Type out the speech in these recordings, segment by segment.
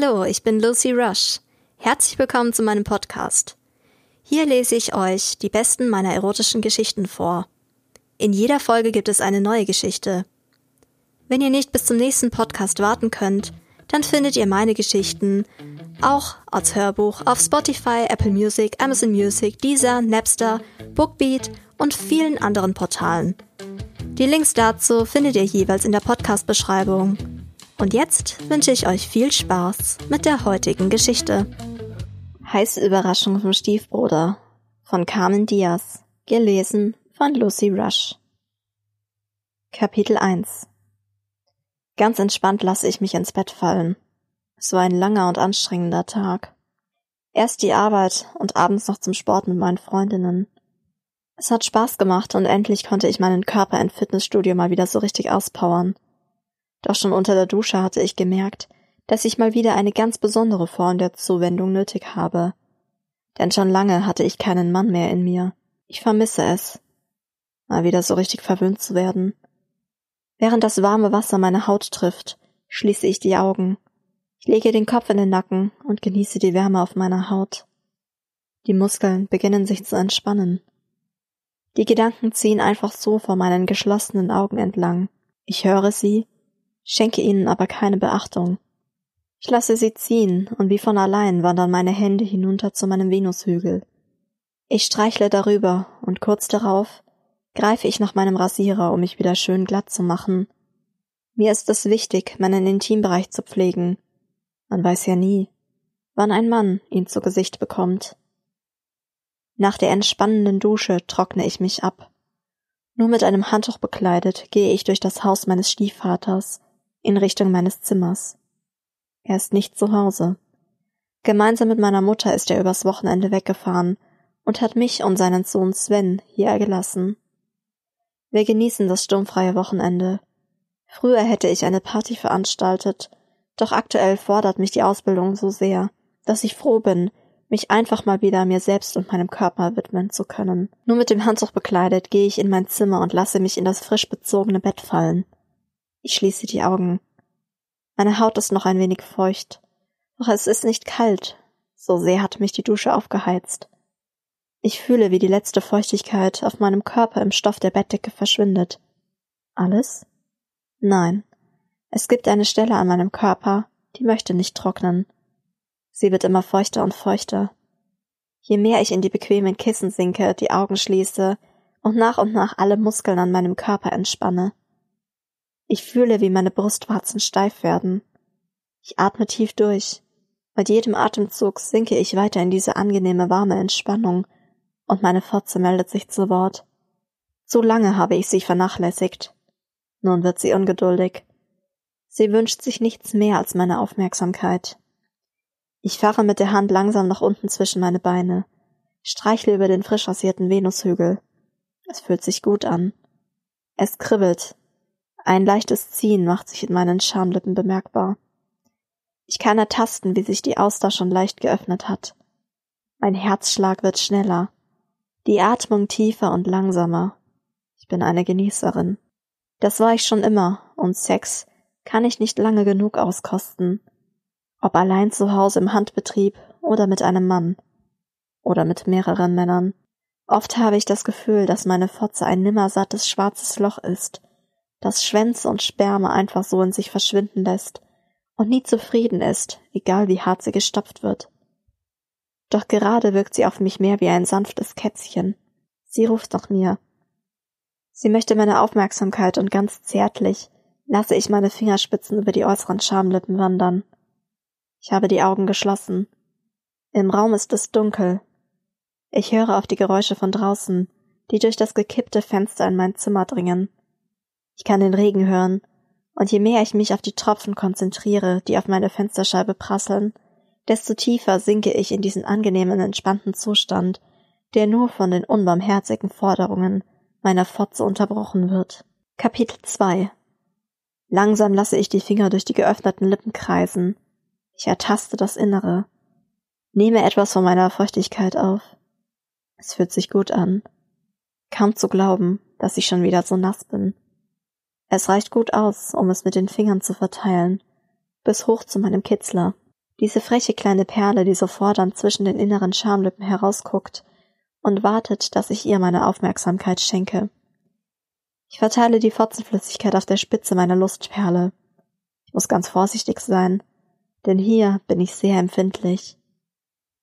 Hallo, ich bin Lucy Rush. Herzlich willkommen zu meinem Podcast. Hier lese ich euch die besten meiner erotischen Geschichten vor. In jeder Folge gibt es eine neue Geschichte. Wenn ihr nicht bis zum nächsten Podcast warten könnt, dann findet ihr meine Geschichten auch als Hörbuch auf Spotify, Apple Music, Amazon Music, Deezer, Napster, Bookbeat und vielen anderen Portalen. Die Links dazu findet ihr jeweils in der Podcast-Beschreibung. Und jetzt wünsche ich euch viel Spaß mit der heutigen Geschichte. Heiße Überraschung vom Stiefbruder von Carmen Diaz, gelesen von Lucy Rush. Kapitel 1 Ganz entspannt lasse ich mich ins Bett fallen. Es war ein langer und anstrengender Tag. Erst die Arbeit und abends noch zum Sport mit meinen Freundinnen. Es hat Spaß gemacht und endlich konnte ich meinen Körper im Fitnessstudio mal wieder so richtig auspowern. Doch schon unter der Dusche hatte ich gemerkt, dass ich mal wieder eine ganz besondere Form der Zuwendung nötig habe. Denn schon lange hatte ich keinen Mann mehr in mir. Ich vermisse es. Mal wieder so richtig verwöhnt zu werden. Während das warme Wasser meine Haut trifft, schließe ich die Augen. Ich lege den Kopf in den Nacken und genieße die Wärme auf meiner Haut. Die Muskeln beginnen sich zu entspannen. Die Gedanken ziehen einfach so vor meinen geschlossenen Augen entlang. Ich höre sie schenke ihnen aber keine Beachtung. Ich lasse sie ziehen, und wie von allein wandern meine Hände hinunter zu meinem Venushügel. Ich streichle darüber, und kurz darauf greife ich nach meinem Rasierer, um mich wieder schön glatt zu machen. Mir ist es wichtig, meinen Intimbereich zu pflegen. Man weiß ja nie, wann ein Mann ihn zu Gesicht bekommt. Nach der entspannenden Dusche trockne ich mich ab. Nur mit einem Handtuch bekleidet gehe ich durch das Haus meines Stiefvaters, in Richtung meines Zimmers. Er ist nicht zu Hause. Gemeinsam mit meiner Mutter ist er übers Wochenende weggefahren und hat mich und seinen Sohn Sven hier gelassen. Wir genießen das sturmfreie Wochenende. Früher hätte ich eine Party veranstaltet, doch aktuell fordert mich die Ausbildung so sehr, dass ich froh bin, mich einfach mal wieder mir selbst und meinem Körper widmen zu können. Nur mit dem Handtuch bekleidet gehe ich in mein Zimmer und lasse mich in das frisch bezogene Bett fallen. Ich schließe die Augen. Meine Haut ist noch ein wenig feucht, doch es ist nicht kalt, so sehr hat mich die Dusche aufgeheizt. Ich fühle, wie die letzte Feuchtigkeit auf meinem Körper im Stoff der Bettdecke verschwindet. Alles? Nein. Es gibt eine Stelle an meinem Körper, die möchte nicht trocknen. Sie wird immer feuchter und feuchter. Je mehr ich in die bequemen Kissen sinke, die Augen schließe und nach und nach alle Muskeln an meinem Körper entspanne, ich fühle, wie meine Brustwarzen steif werden. Ich atme tief durch. Mit jedem Atemzug sinke ich weiter in diese angenehme warme Entspannung, und meine Fotze meldet sich zu Wort. Zu lange habe ich sie vernachlässigt. Nun wird sie ungeduldig. Sie wünscht sich nichts mehr als meine Aufmerksamkeit. Ich fahre mit der Hand langsam nach unten zwischen meine Beine, streichle über den frisch rasierten Venushügel. Es fühlt sich gut an. Es kribbelt, ein leichtes Ziehen macht sich in meinen Schamlippen bemerkbar. Ich kann ertasten, wie sich die Auster schon leicht geöffnet hat. Mein Herzschlag wird schneller, die Atmung tiefer und langsamer. Ich bin eine Genießerin. Das war ich schon immer, und Sex kann ich nicht lange genug auskosten. Ob allein zu Hause im Handbetrieb oder mit einem Mann. Oder mit mehreren Männern. Oft habe ich das Gefühl, dass meine Fotze ein nimmersattes schwarzes Loch ist, das Schwänze und Sperma einfach so in sich verschwinden lässt und nie zufrieden ist, egal wie hart sie gestopft wird. Doch gerade wirkt sie auf mich mehr wie ein sanftes Kätzchen. Sie ruft nach mir. Sie möchte meine Aufmerksamkeit und ganz zärtlich lasse ich meine Fingerspitzen über die äußeren Schamlippen wandern. Ich habe die Augen geschlossen. Im Raum ist es dunkel. Ich höre auf die Geräusche von draußen, die durch das gekippte Fenster in mein Zimmer dringen. Ich kann den Regen hören, und je mehr ich mich auf die Tropfen konzentriere, die auf meine Fensterscheibe prasseln, desto tiefer sinke ich in diesen angenehmen, entspannten Zustand, der nur von den unbarmherzigen Forderungen meiner Fotze unterbrochen wird. Kapitel 2 Langsam lasse ich die Finger durch die geöffneten Lippen kreisen. Ich ertaste das Innere. Nehme etwas von meiner Feuchtigkeit auf. Es fühlt sich gut an. Kaum zu glauben, dass ich schon wieder so nass bin. Es reicht gut aus, um es mit den Fingern zu verteilen, bis hoch zu meinem Kitzler. Diese freche kleine Perle, die so fordernd zwischen den inneren Schamlippen herausguckt und wartet, dass ich ihr meine Aufmerksamkeit schenke. Ich verteile die Fotzenflüssigkeit auf der Spitze meiner Lustperle. Ich muss ganz vorsichtig sein, denn hier bin ich sehr empfindlich.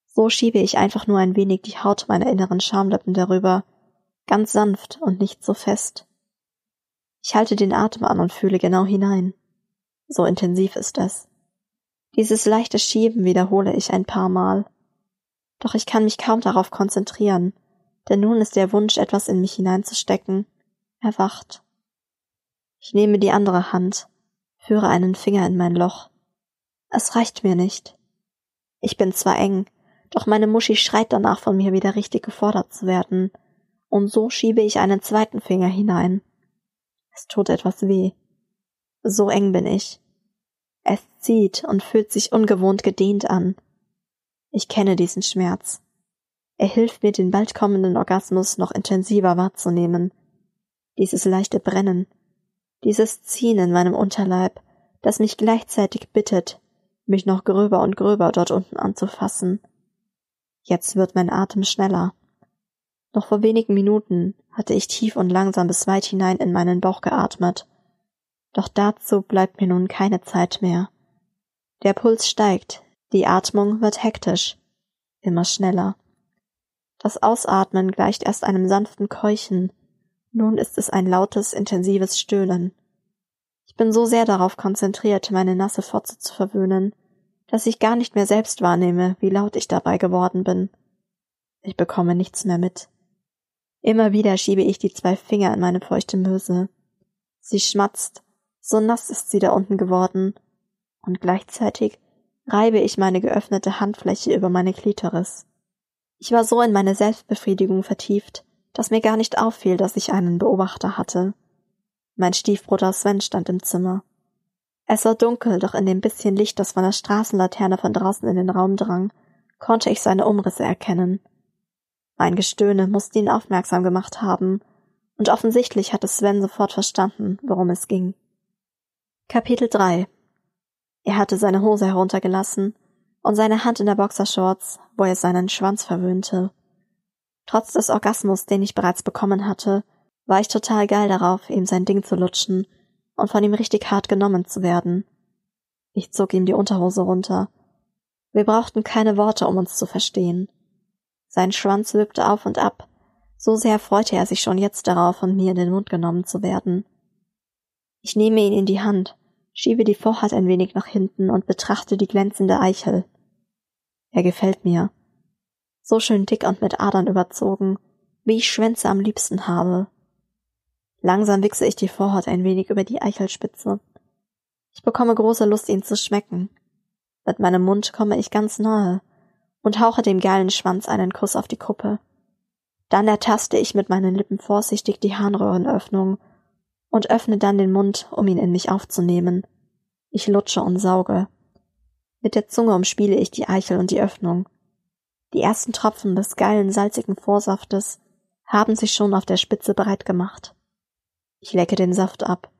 So schiebe ich einfach nur ein wenig die Haut meiner inneren Schamlippen darüber, ganz sanft und nicht so fest. Ich halte den Atem an und fühle genau hinein. So intensiv ist es. Dieses leichte Schieben wiederhole ich ein paar Mal. Doch ich kann mich kaum darauf konzentrieren, denn nun ist der Wunsch, etwas in mich hineinzustecken, erwacht. Ich nehme die andere Hand, führe einen Finger in mein Loch. Es reicht mir nicht. Ich bin zwar eng, doch meine Muschi schreit danach von mir wieder richtig gefordert zu werden, und so schiebe ich einen zweiten Finger hinein. Es tut etwas weh. So eng bin ich. Es zieht und fühlt sich ungewohnt gedehnt an. Ich kenne diesen Schmerz. Er hilft mir, den bald kommenden Orgasmus noch intensiver wahrzunehmen. Dieses leichte Brennen, dieses Ziehen in meinem Unterleib, das mich gleichzeitig bittet, mich noch gröber und gröber dort unten anzufassen. Jetzt wird mein Atem schneller. Noch vor wenigen Minuten hatte ich tief und langsam bis weit hinein in meinen Bauch geatmet. Doch dazu bleibt mir nun keine Zeit mehr. Der Puls steigt, die Atmung wird hektisch, immer schneller. Das Ausatmen gleicht erst einem sanften Keuchen, nun ist es ein lautes, intensives Stöhnen. Ich bin so sehr darauf konzentriert, meine nasse Fotze zu verwöhnen, dass ich gar nicht mehr selbst wahrnehme, wie laut ich dabei geworden bin. Ich bekomme nichts mehr mit. Immer wieder schiebe ich die zwei Finger in meine feuchte Möse. Sie schmatzt, so nass ist sie da unten geworden, und gleichzeitig reibe ich meine geöffnete Handfläche über meine Klitoris. Ich war so in meine Selbstbefriedigung vertieft, dass mir gar nicht auffiel, dass ich einen Beobachter hatte. Mein Stiefbruder Sven stand im Zimmer. Es war dunkel, doch in dem bisschen Licht, das von der Straßenlaterne von draußen in den Raum drang, konnte ich seine Umrisse erkennen. Mein Gestöhne musste ihn aufmerksam gemacht haben, und offensichtlich hatte Sven sofort verstanden, worum es ging. Kapitel 3 Er hatte seine Hose heruntergelassen und seine Hand in der Boxershorts, wo er seinen Schwanz verwöhnte. Trotz des Orgasmus, den ich bereits bekommen hatte, war ich total geil darauf, ihm sein Ding zu lutschen und von ihm richtig hart genommen zu werden. Ich zog ihm die Unterhose runter. Wir brauchten keine Worte, um uns zu verstehen. Sein Schwanz wippte auf und ab, so sehr freute er sich schon jetzt darauf, von mir in den Mund genommen zu werden. Ich nehme ihn in die Hand, schiebe die Vorhaut ein wenig nach hinten und betrachte die glänzende Eichel. Er gefällt mir. So schön dick und mit Adern überzogen, wie ich Schwänze am liebsten habe. Langsam wichse ich die Vorhaut ein wenig über die Eichelspitze. Ich bekomme große Lust, ihn zu schmecken. Mit meinem Mund komme ich ganz nahe und hauche dem geilen Schwanz einen Kuss auf die Kuppe. Dann ertaste ich mit meinen Lippen vorsichtig die Harnröhrenöffnung und öffne dann den Mund, um ihn in mich aufzunehmen. Ich lutsche und sauge. Mit der Zunge umspiele ich die Eichel und die Öffnung. Die ersten Tropfen des geilen, salzigen Vorsaftes haben sich schon auf der Spitze bereit gemacht. Ich lecke den Saft ab.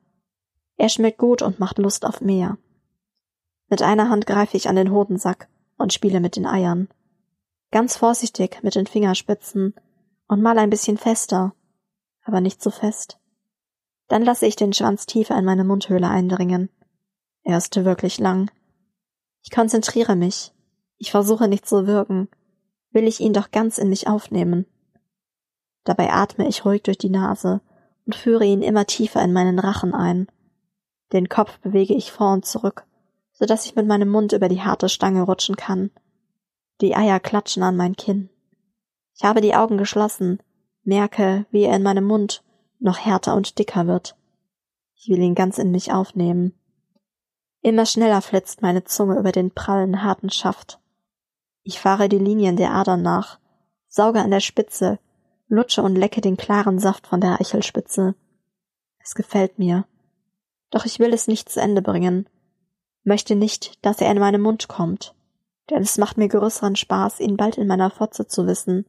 Er schmeckt gut und macht Lust auf mehr. Mit einer Hand greife ich an den Hodensack und spiele mit den Eiern. Ganz vorsichtig mit den Fingerspitzen und mal ein bisschen fester, aber nicht so fest. Dann lasse ich den Schwanz tiefer in meine Mundhöhle eindringen. Er ist wirklich lang. Ich konzentriere mich. Ich versuche nicht zu wirken. Will ich ihn doch ganz in mich aufnehmen. Dabei atme ich ruhig durch die Nase und führe ihn immer tiefer in meinen Rachen ein. Den Kopf bewege ich vor und zurück, so dass ich mit meinem Mund über die harte Stange rutschen kann. Die Eier klatschen an mein Kinn. Ich habe die Augen geschlossen, merke, wie er in meinem Mund noch härter und dicker wird. Ich will ihn ganz in mich aufnehmen. Immer schneller flitzt meine Zunge über den prallen, harten Schaft. Ich fahre die Linien der Adern nach, sauge an der Spitze, lutsche und lecke den klaren Saft von der Eichelspitze. Es gefällt mir. Doch ich will es nicht zu Ende bringen. Möchte nicht, dass er in meinen Mund kommt denn es macht mir größeren Spaß, ihn bald in meiner Fotze zu wissen.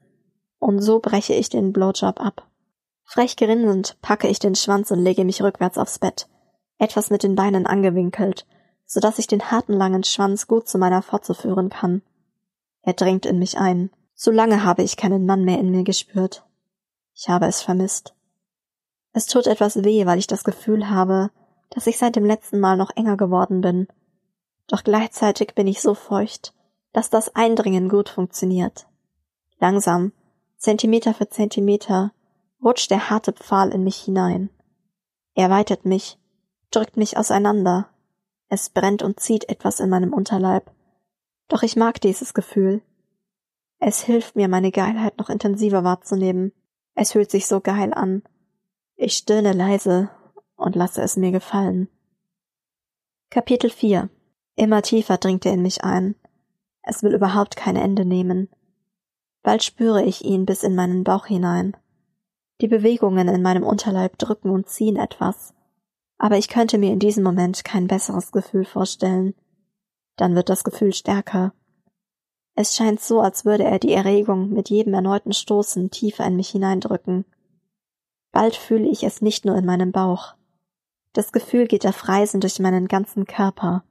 Und so breche ich den Blowjob ab. Frech grinsend packe ich den Schwanz und lege mich rückwärts aufs Bett, etwas mit den Beinen angewinkelt, so dass ich den harten langen Schwanz gut zu meiner Fotze führen kann. Er dringt in mich ein. So lange habe ich keinen Mann mehr in mir gespürt. Ich habe es vermisst. Es tut etwas weh, weil ich das Gefühl habe, dass ich seit dem letzten Mal noch enger geworden bin. Doch gleichzeitig bin ich so feucht, dass das Eindringen gut funktioniert. Langsam, Zentimeter für Zentimeter, rutscht der harte Pfahl in mich hinein. Er weitet mich, drückt mich auseinander. Es brennt und zieht etwas in meinem Unterleib. Doch ich mag dieses Gefühl. Es hilft mir, meine Geilheit noch intensiver wahrzunehmen. Es fühlt sich so geil an. Ich stöhne leise und lasse es mir gefallen. Kapitel 4 Immer tiefer dringt er in mich ein. Es will überhaupt kein Ende nehmen. Bald spüre ich ihn bis in meinen Bauch hinein. Die Bewegungen in meinem Unterleib drücken und ziehen etwas. Aber ich könnte mir in diesem Moment kein besseres Gefühl vorstellen. Dann wird das Gefühl stärker. Es scheint so, als würde er die Erregung mit jedem erneuten Stoßen tiefer in mich hineindrücken. Bald fühle ich es nicht nur in meinem Bauch. Das Gefühl geht auf Reisen durch meinen ganzen Körper.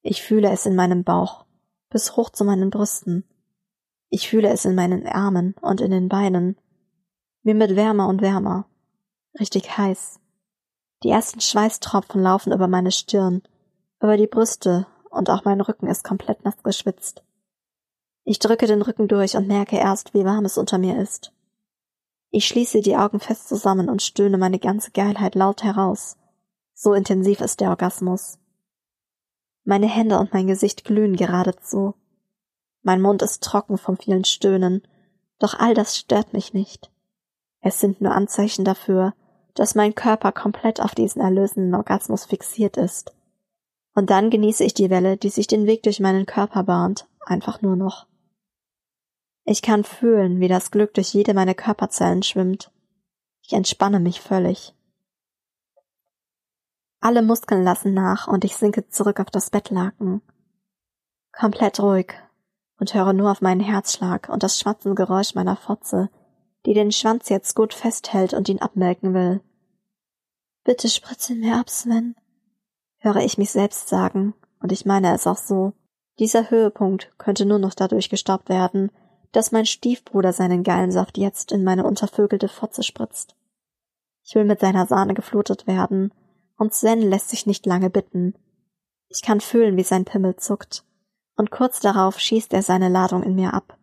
Ich fühle es in meinem Bauch, bis hoch zu meinen Brüsten. Ich fühle es in meinen Armen und in den Beinen. Mir wird wärmer und wärmer. Richtig heiß. Die ersten Schweißtropfen laufen über meine Stirn, über die Brüste und auch mein Rücken ist komplett nass geschwitzt. Ich drücke den Rücken durch und merke erst, wie warm es unter mir ist. Ich schließe die Augen fest zusammen und stöhne meine ganze Geilheit laut heraus. So intensiv ist der Orgasmus. Meine Hände und mein Gesicht glühen geradezu. Mein Mund ist trocken vom vielen Stöhnen, doch all das stört mich nicht. Es sind nur Anzeichen dafür, dass mein Körper komplett auf diesen erlösenden Orgasmus fixiert ist. Und dann genieße ich die Welle, die sich den Weg durch meinen Körper bahnt, einfach nur noch. Ich kann fühlen, wie das Glück durch jede meiner Körperzellen schwimmt. Ich entspanne mich völlig. Alle Muskeln lassen nach und ich sinke zurück auf das Bettlaken. Komplett ruhig und höre nur auf meinen Herzschlag und das schwatzende Geräusch meiner Fotze, die den Schwanz jetzt gut festhält und ihn abmelken will. Bitte spritze mir ab, Sven, höre ich mich selbst sagen, und ich meine es auch so. Dieser Höhepunkt könnte nur noch dadurch gestoppt werden, dass mein Stiefbruder seinen geilen Saft jetzt in meine untervögelte Fotze spritzt. Ich will mit seiner Sahne geflutet werden, und Sven lässt sich nicht lange bitten. Ich kann fühlen, wie sein Pimmel zuckt, und kurz darauf schießt er seine Ladung in mir ab.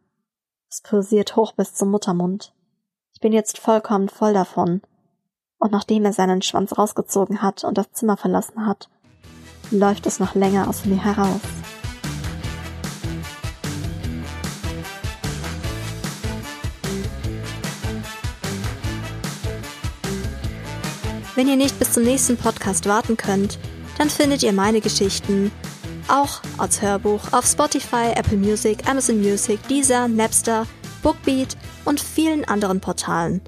Es pulsiert hoch bis zum Muttermund. Ich bin jetzt vollkommen voll davon, und nachdem er seinen Schwanz rausgezogen hat und das Zimmer verlassen hat, läuft es noch länger aus mir heraus. Wenn ihr nicht bis zum nächsten Podcast warten könnt, dann findet ihr meine Geschichten auch als Hörbuch auf Spotify, Apple Music, Amazon Music, Deezer, Napster, Bookbeat und vielen anderen Portalen.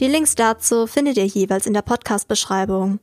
Die Links dazu findet ihr jeweils in der Podcast-Beschreibung.